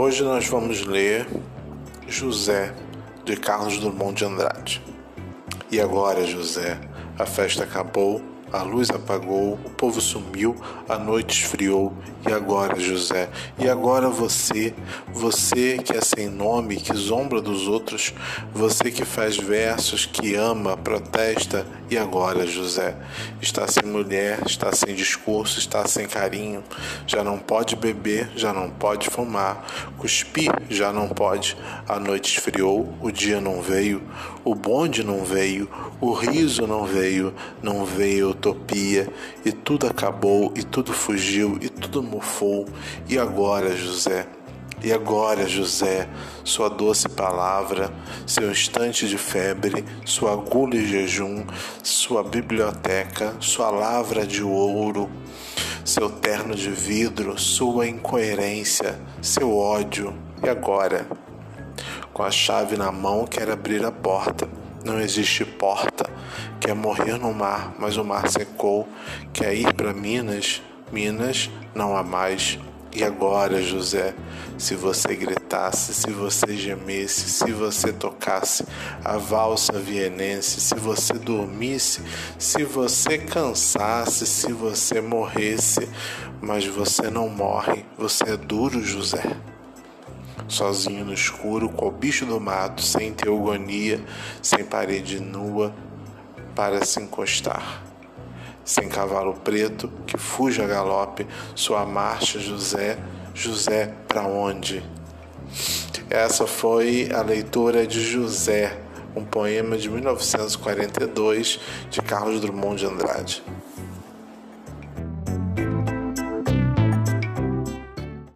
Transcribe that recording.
Hoje nós vamos ler José de Carlos Drummond de Andrade. E agora, José, a festa acabou a luz apagou, o povo sumiu, a noite esfriou. E agora, José? E agora você? Você que é sem nome, que zombra dos outros, você que faz versos, que ama, protesta. E agora, José? Está sem mulher, está sem discurso, está sem carinho. Já não pode beber, já não pode fumar. Cuspir, já não pode. A noite esfriou, o dia não veio, o bonde não veio, o riso não veio, não veio utopia, e tudo acabou, e tudo fugiu, e tudo mofou. E agora, José? E agora, José, sua doce palavra, seu instante de febre, sua agulha e jejum, sua biblioteca, sua lavra de ouro, seu terno de vidro, sua incoerência, seu ódio. E agora? Com a chave na mão, quer abrir a porta não existe porta. Quer morrer no mar, mas o mar secou. Quer ir para Minas, Minas não há mais. E agora, José, se você gritasse, se você gemesse, se você tocasse a valsa vienense, se você dormisse, se você cansasse, se você morresse, mas você não morre, você é duro, José sozinho no escuro, qual bicho do mato, sem teogonia, sem parede nua para se encostar. Sem cavalo preto que fuja a galope, sua marcha, José, José, para onde? Essa foi a leitura de José, um poema de 1942 de Carlos Drummond de Andrade.